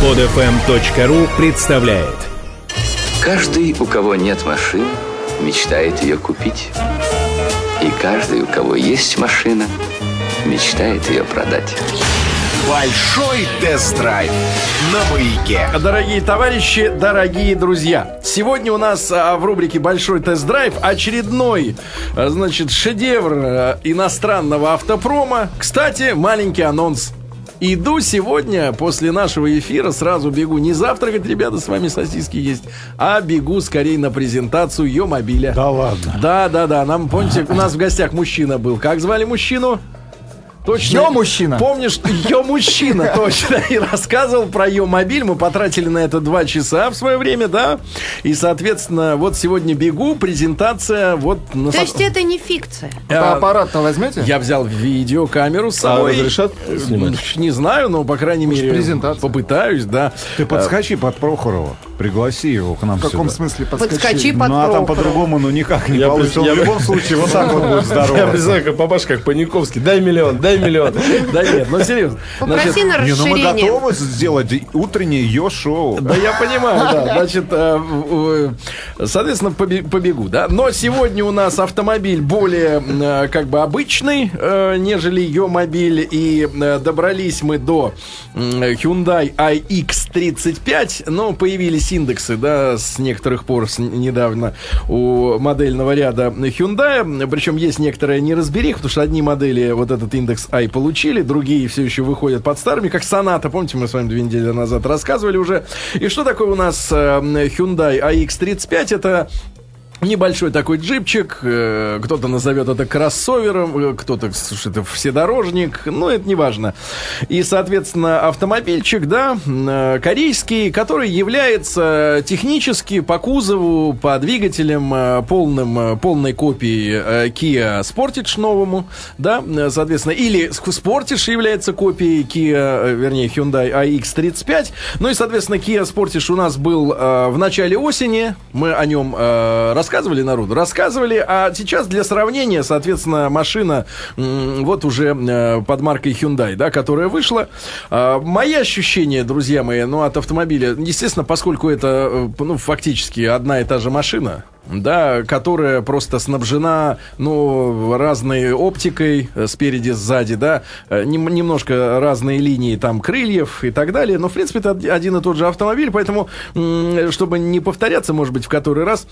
Подфм.ру представляет Каждый, у кого нет машины, мечтает ее купить. И каждый, у кого есть машина, мечтает ее продать. Большой тест-драйв на маяке. Дорогие товарищи, дорогие друзья, сегодня у нас а, в рубрике «Большой тест-драйв» очередной, а, значит, шедевр а, иностранного автопрома. Кстати, маленький анонс. Иду сегодня после нашего эфира, сразу бегу не завтракать, ребята, с вами сосиски есть, а бегу скорее на презентацию ее мобиля. Да ладно. Да, да, да. Нам, помните, у нас в гостях мужчина был. Как звали мужчину? Точно. Ё мужчина. Помнишь, ее мужчина, точно. И рассказывал про ее мобиль. Мы потратили на это два часа в свое время, да. И, соответственно, вот сегодня бегу, презентация вот на То есть это не фикция. А, Аппарат-то возьмете? Я взял видеокамеру с собой. разрешат Э, снимать? Не знаю, но, по крайней мере, презентация. попытаюсь, да. Ты подскочи под Прохорова. Пригласи его к нам В каком сюда. смысле Подскочи подскочи? под Ну а там по-другому, ну никак не Я получится. Он пред- в я- любом случае вот так вот будет Я здорово. представляю, как папаша, как Паниковский. Дай миллион, дай миллион. Да нет, ну серьезно. Попроси на Не, ну мы расширение. готовы сделать утреннее ее шоу. Да я понимаю, да. Значит, э, э, соответственно, побе- побегу, да. Но сегодня у нас автомобиль более, э, как бы, обычный, нежели ее мобиль. И добрались мы до Hyundai iX35. Но появились индексы, да, с некоторых пор, с недавно, у модельного ряда Hyundai. Причем есть некоторая неразберих, потому что одни модели вот этот индекс i получили, другие все еще выходят под старыми, как Sonata. Помните, мы с вами две недели назад рассказывали уже. И что такое у нас э, Hyundai iX35? Это Небольшой такой джипчик, э, кто-то назовет это кроссовером, э, кто-то, слушай, это вседорожник, ну, это не важно. И, соответственно, автомобильчик, да, э, корейский, который является технически по кузову, по двигателям полным, полной копией Kia Sportage новому, да, соответственно, или Sportage является копией Kia, вернее, Hyundai iX35, ну и, соответственно, Kia Sportage у нас был в начале осени, мы о нем э, рассказывали народу, рассказывали, а сейчас для сравнения, соответственно, машина вот уже э, под маркой Hyundai, да, которая вышла. А, мои ощущения, друзья мои, ну, от автомобиля, естественно, поскольку это, э, ну, фактически одна и та же машина, да, которая просто снабжена, ну, разной оптикой э, спереди, сзади, да, нем- немножко разные линии там крыльев и так далее, но, в принципе, это од- один и тот же автомобиль, поэтому, чтобы не повторяться, может быть, в который раз,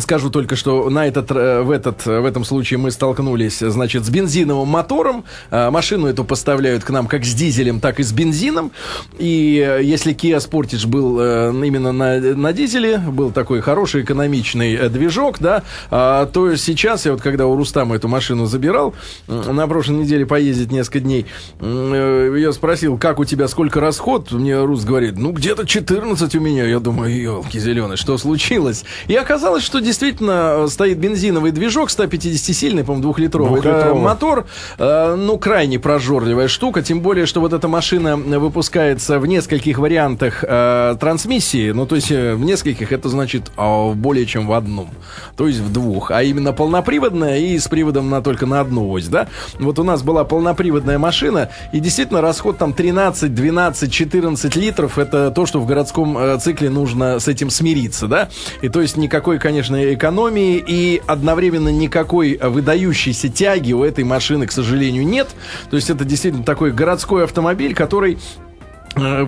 Скажу только, что на этот, э, в, этот, э, в этом случае мы столкнулись, э, значит, с бензиновым мотором. А, Машину эту поставляют к нам как с дизелем, так и с бензином. И э, если Kia Sportage был э, именно на, на дизеле, был такой хороший экономичный э, движок, да, а, то сейчас я вот когда у Рустама эту машину забирал, на прошлой неделе поездить несколько дней, э, я спросил, как у тебя, сколько расход? Мне Рус говорит, ну, где-то 14 у меня. Я думаю, елки зеленые, что случилось? И оказалось, что действительно э, стоит бензиновый движок 150-сильный, по-моему, двухлитровый. Это мотор, э, ну, крайне прожорливая штука, тем более, что вот эта машина выпускается в нескольких вариантах э, трансмиссии, ну, то есть в нескольких, это значит а, более чем в одном, то есть в двух, а именно полноприводная и с приводом на только на одну ось, да. Вот у нас была полноприводная машина, и действительно расход там 13, 12, 14 литров, это то, что в городском цикле нужно с этим смириться, да. И то есть никакой, конечно, экономии и одновременно никакой выдающейся тяги у этой машины, к сожалению, нет. То есть это действительно такой городской автомобиль, который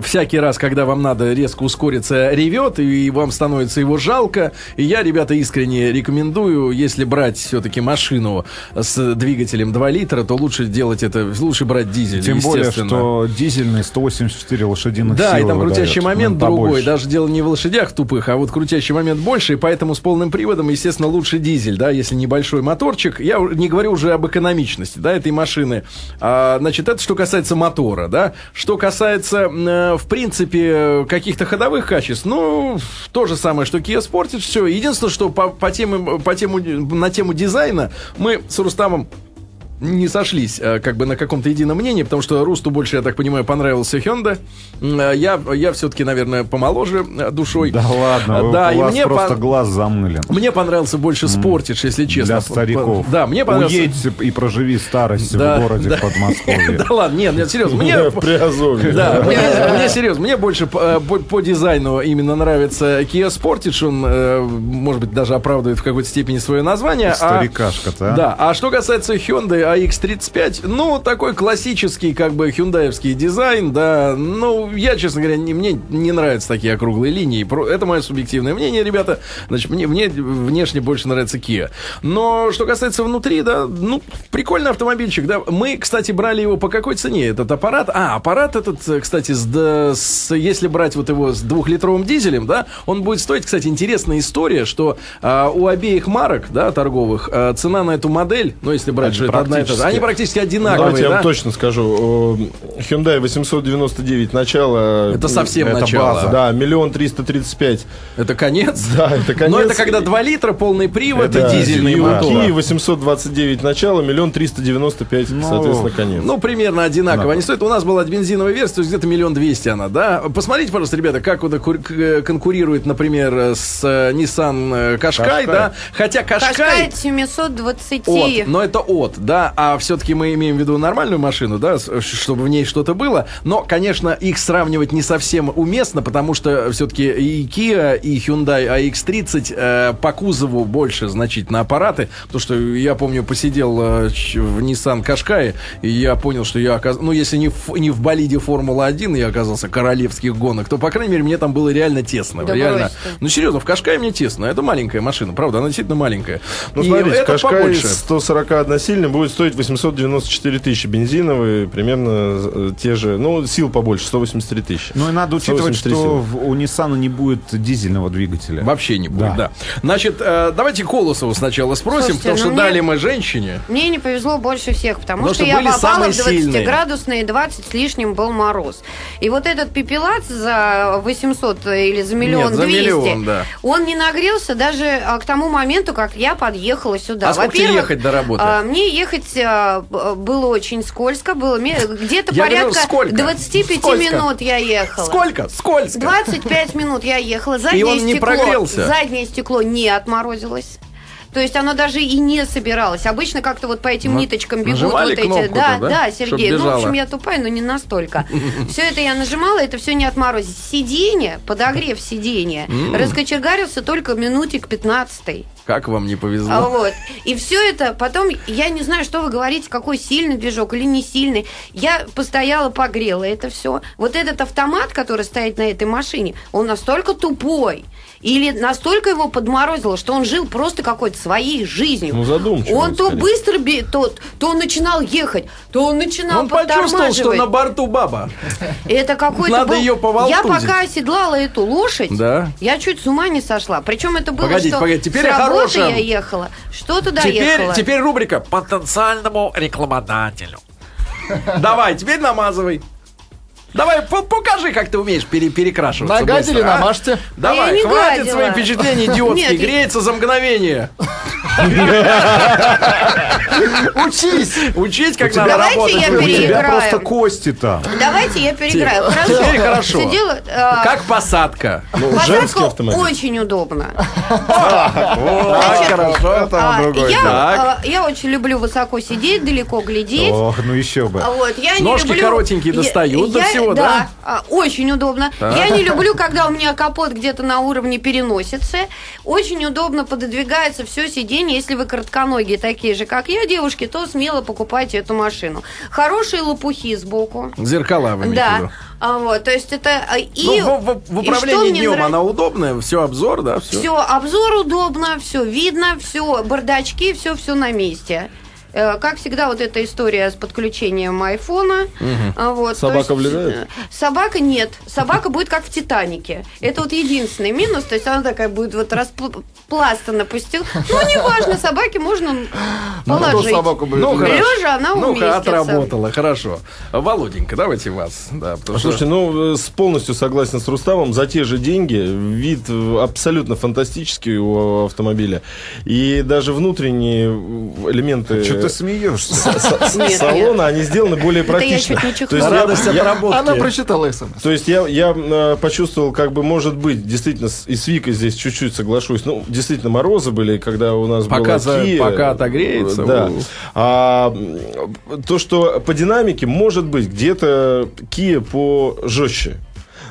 всякий раз, когда вам надо резко ускориться, ревет, и вам становится его жалко. И я, ребята, искренне рекомендую, если брать все-таки машину с двигателем 2 литра, то лучше делать это, лучше брать дизель, Тем более, что дизельный 184 лошадиных Да, и там крутящий выдает. момент Ну, другой. Даже дело не в лошадях тупых, а вот крутящий момент больше, и поэтому с полным приводом, естественно, лучше дизель, да, если небольшой моторчик. Я не говорю уже об экономичности, да, этой машины. А, значит, это что касается мотора, да. Что касается, э, в принципе, каких-то ходовых качеств, ну, то же самое, что Kia Sportage, все. Единственное, что по, по, тему, по тему, на тему дизайна мы с Рустамом не сошлись э, как бы на каком-то едином мнении, потому что Русту больше, я так понимаю, понравился Hyundai. М, э, Я, я все-таки, наверное, помоложе э, душой. Да ладно, вы- Да, у и вас мне просто по- глаз замылен. Мне понравился больше Спортидж, если честно. Для стариков. Да, мне понравился... Уедьте и проживи старость Да, в городе да. Подмосковье. Да ладно, нет, нет, серьезно. Мне. Да, мне, серьезно, мне больше по, дизайну именно нравится Kia Sportage, он, может быть, даже оправдывает в какой-то степени свое название. а- Старикашка-то, а? Да, а что касается Hyundai AX35, ну, такой классический, как бы, хюндаевский дизайн, да, ну, я, честно говоря, не, мне не нравятся такие округлые линии, это мое субъективное мнение, ребята, значит, мне, мне внешне больше нравится Kia. Но, что касается внутри, да, ну, прикольный автомобильчик, да, мы, кстати, брали его по какой цене, этот аппарат? А, аппарат этот, кстати, с, да, с- если брать вот его с двухлитровым дизелем, да, он будет стоить, кстати, интересная история, что а, у обеих марок, да, торговых, а, цена на эту модель, ну, если брать, что это одна и та же, они практически одинаковые, Давайте я да? вам точно скажу. Hyundai 899 начало. Это совсем Это начало. база. Да, миллион триста тридцать пять. Это конец? Да, это конец. Но это когда 2 литра, полный привод Да, и дизельный и мотор. Kia 829 начало, миллион триста девяносто пять, соответственно, конец. Ну, примерно одинаково. Они стоят. У нас была бензиновая версия, то есть где-то миллион двести она, да? Посмотрите, пожалуйста, ребята, как конкурирует, например, с э, Nissan э, Qashqai, да? Хотя Кашкай Qashqai... 720. От, но это от, да, а все-таки мы имеем в виду нормальную машину, да, чтобы в ней что-то было. Но, конечно, их сравнивать не совсем уместно, потому что все-таки и Kia, и Hyundai AX30 э, по кузову больше значительно аппараты, потому что я помню, посидел э, в Nissan Qashqai, и я понял, что я оказался, ну, если не в, не в болиде Формула-1 я оказался королевских гонок, то, по крайней мере, мне там было реально тесно. Да реально. Ну, серьезно, в Кашкае мне тесно. Это маленькая машина, правда, она действительно маленькая. Ну, И смотрите, Кашкай побольше. 141 сильный будет стоить 894 тысячи. Бензиновый примерно э, те же, ну, сил побольше, 183 тысячи. Ну и надо учитывать, 183 что у Nissan не будет дизельного двигателя. Вообще не будет, да. Да. Значит, э, давайте Колосову сначала спросим, Слушайте, потому ну что мне- дали мы женщине. Мне не повезло больше всех, потому, Потому что, что я попала самые в сильные. 20-градусные 20 с лишним был мороз. И вот этот пепелац за 800 или за миллион Нет, за 200, миллион, да. он не нагрелся даже а, к тому моменту, как я подъехала сюда. А сколько ехать до работы? а, мне ехать а, б- было очень скользко, было где-то Я говорю, порядка сколько? 25 Сколько? минут я ехала. Сколько? Сколько? 25 минут я ехала. Заднее И он не стекло, прогрелся? Заднее стекло не отморозилось. То есть оно даже и не собиралось. Обычно как-то вот по этим Ну, ниточкам бегут вот эти. Да, да? да, Сергей. Ну, в общем, я тупая, но не настолько. Все это я нажимала, это все не отморозить. Сиденье, подогрев сиденья, раскочегарился только минутик 15 Как вам не а повезло? вот. И все это потом, я не знаю, что вы говорите, какой сильный движок или не сильный. Я постояла, погрела это все. Вот этот автомат, который стоит на этой машине, он настолько тупой. Или настолько его подморозило, что он жил просто какой-то своей жизнью. Ну, задумчивый, Он то скорее. быстро, то, то он начинал ехать, то он начинал Он почувствовал, что на борту баба. Это какой-то Надо был- её поволтузить. Я пока оседлала эту лошадь, Да. я чуть с ума не сошла. Причем это было, Погодите, что погодите, теперь с работы хорошем. я ехала, что туда Теперь, ехала. теперь рубрика. потенциальному рекламодателю. Давай, теперь намазывай. Давай, по- покажи, как ты умеешь пере- перекрашиваться. На гаде или быстро, а? на мачте? Давай, я не хватит гадила. свои впечатления идиотские. Нет, я- Греется за мгновение. Учись! Учить, как тебя- надо Давайте работать. я. У тебя переиграю. просто кости там. Давайте я переиграю. Хорошо. Теперь хорошо. Э, Как посадка. Ну, женский посадка автомобиль. очень удобно. Хорошо. Это А, другой. я, Так. э, я очень люблю высоко сидеть, далеко глядеть. Ох, ну еще бы. Я Ножки коротенькие Я- достают до я- всего, да? а, очень удобно. Я не люблю, когда у меня капот где-то на уровне переносицы. Очень удобно пододвигается все сиденье. Если вы коротконогие, такие же, как я, девушки, то смело покупайте эту машину. Хорошие лопухи сбоку. Зеркала вы? Да. А, вот, то есть это... а, И, Ну, в, в- в и управлении мне днем нрав- она удобная, все обзор, да, все. все, обзор удобно, все видно, все, бардачки, все, все на месте. Э, Как всегда, вот эта история с подключением айфона. А, Вот, Собака есть, влезает? э, Собака нет. Собака будет как в Титанике. Это вот единственный минус. То есть она такая будет вот распластана пустил. Ну, неважно, собаке можно Ну, положить. собаку будет Ну. Лежа она Ну-ка, уместится. отработала, хорошо. Володенька, давайте вас. Да, потому что- Слушайте, ну, э, с- полностью согласен с Руставом. За те же деньги вид абсолютно фантастический у автомобиля. И даже внутренние элементы... Что ты смеешься? с- Нет, нет. салона, они сделаны более практично. Радость я- отработки. Она прочитала смс. То есть я, я э, почувствовал, как бы, может быть, действительно, и с Викой здесь чуть-чуть соглашусь. Ну, действительно, морозы были, когда у нас Пока была за- Kia. пока отогреется, Да. А то, что по динамике, может быть, где-то Kia пожестче.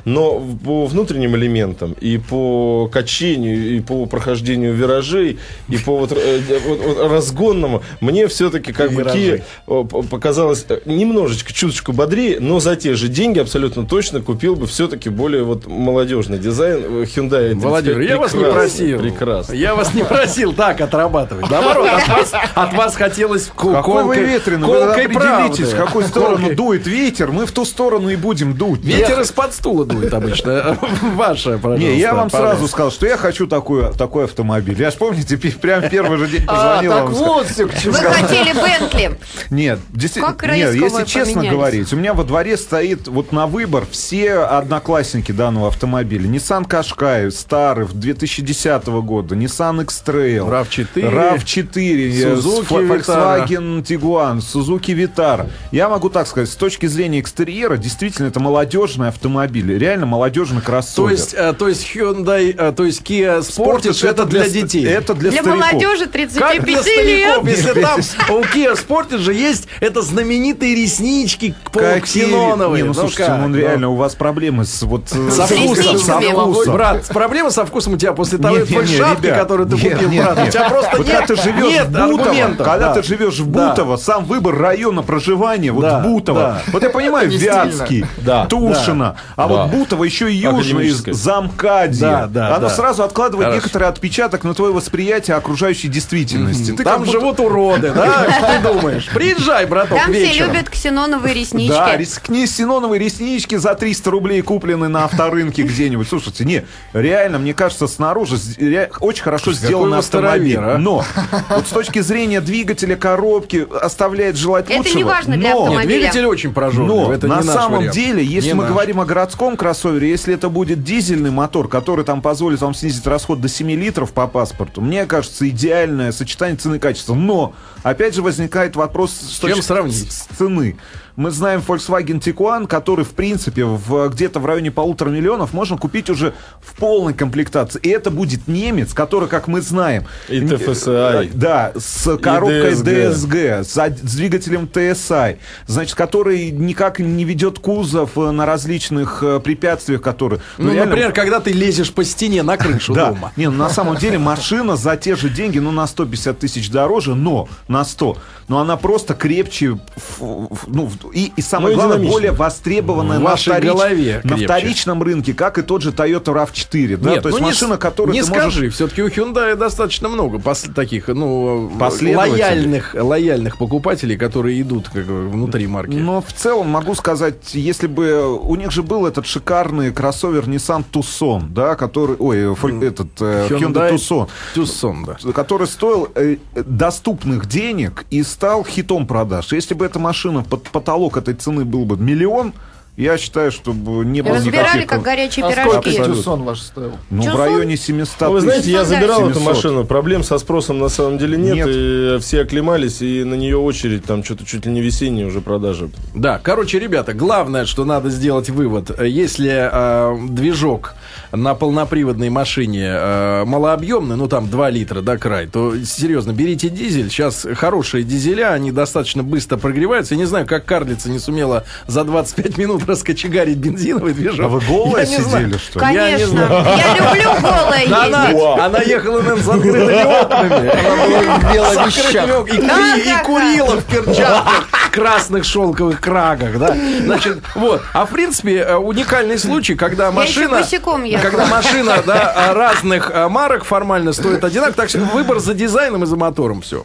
Но по внутренним элементам и по качению, и по прохождению виражей, и по вот, э, вот- вот разгонному, мне все-таки как бы Kia э, показалось э, немножечко, чуточку бодрее, но за те же деньги абсолютно точно купил бы все-таки более вот молодежный дизайн э, Hyundai. i35. Владимир, я вас не просил. Прекрасно. Я вас не просил так отрабатывать. Наоборот, от вас, от вас хотелось ку- Какой вы колкой- ветреный, вы колкой определитесь, в какую сторону Колкой- дует ветер, мы в ту сторону и будем дуть. Ветер из-под стула дует обычно. Ваше, пожалуйста. Не, я вам сразу сказал, что я хочу такой, такой автомобиль. Я ж помните, прям первый же день А, позвонил так вам. вот все к чему. Вы хотели Бентли. Нет, действительно, нет, если честно говорить, у меня во дворе стоит вот на выбор все одноклассники данного автомобиля. Nissan Qashqai, старый, 2010 года, Nissan X-Trail, RAV4, RAV4, Suzuki э, Volkswagen Tiguan, Suzuki Vitara. Я могу так сказать, с точки зрения экстерьера, действительно, это молодежный автомобиль, реально молодежный То кроссовер. есть, э, то есть Hyundai, э, то есть Kia Sportage это для детей. Это для, Для стариков. молодежи Как для 35 лет. стариков, если там у Kia Sportage есть это знаменитые реснички полуксеноновые. Не, ну, слушайте, как? ну, Ну. реально, у вас проблемы с вот э, Со вкусом, со вкусом. Брат, проблема со вкусом у тебя после того ребят, которую ты купил, брат. У тебя просто нет, когда ты живешь нет в Бутово, аргументов. когда да. ты живешь в Да. Бутово, сам выбор района проживания, вот Да, в Бутово. да. Вот я понимаю, Вятский, Да, Тушино, а Да. вот Бутово еще и южный. Замкадье. Да, да, Оно да. сразу откладывает Хорошо. некоторый отпечаток на твое восприятие окружающей действительности. Ты Там будто- живут уроды, да? Что ты думаешь? Приезжай, браток, Там все любят ксеноновые реснички. Да, рискни синоновые реснички за 300 рублей куплены на авторынке где-нибудь. Слушайте, не, реально, мне кажется, снаружи очень хорошо сделан автомобиль. а? Но вот с точки зрения двигателя, коробки, оставляет желать Это лучшего. не важно для но- автомобиля. Двигатель очень прожорливый. но это на самом деле, если мы говорим о городском кроссовере, если это будет дизельный мотор, который там позволит вам снизить расход до 7 литров по паспорту, мне кажется, идеальное сочетание цены и качества. Но, опять же, возникает вопрос с, чем точки- сравнить? с цены. Мы знаем Volkswagen Tiguan, который, в принципе, в, где-то в районе полутора миллионов можно купить уже в полной комплектации. И это будет немец, который, как мы знаем... И TFSI. э, Да, с коробкой DSG. DSG, с, двигателем TSI, значит, который никак не ведет кузов э, на различных э, препятствиях, которые... Ну, реально- например, когда ты лезешь по стене на крышу да. дома. Не, ну, на самом деле машина за те же деньги, ну, на 150 тысяч дороже, но на 100. Но она просто крепче, ну, и, и самое Ну, главное, более востребованная на, вторич- голове на вторичном рынке, как и тот же Toyota RAV4. Да? Нет, То есть ну, машина, не, которую не ты скажи, можешь... все-таки у Hyundai достаточно много пос- таких, ну, лояльных, лояльных покупателей, которые идут как внутри марки. Но в целом могу сказать, если бы у них же был этот шикарный кроссовер Nissan Tucson, да, который, ой, фоль- этот э, Hyundai, Tucson, Tucson, да. который стоил э, доступных денег и стал хитом продаж. Если бы эта машина под потолок этой цены был бы миллион, я считаю, что бы не было Разбирали, никаких... как горячие А сколько пирожки. Абсолютно. Тюсон ваш стоил? Ну, в Чё, районе 700 Ну, вы знаете, я забирал дальше? эту 700. машину. Проблем со спросом на самом деле нет. Нет. И все оклемались, и на нее очередь, там что-то чуть ли не весенние уже продажи. Да, короче, ребята, главное, что надо сделать вывод. Если э, движок на полноприводной машине э, малообъемный, ну там 2 литра, да, край, то серьезно, берите дизель. Сейчас хорошие дизеля, они достаточно быстро прогреваются. Я не знаю, как карлица не сумела за 25 минут раскочегарить бензиновый движок. А вы голые сидели, что ли? Конечно. Я люблю голое она, ездить. она ехала, наверное, с открытыми окнами. окнами. И, курила в перчатках, красных шелковых крагах, да. Значит, вот. А в принципе, э, уникальный случай, когда машина... Когда машина, да, разных э, марок формально стоит одинаково. Так что выбор за дизайном и за мотором. Все.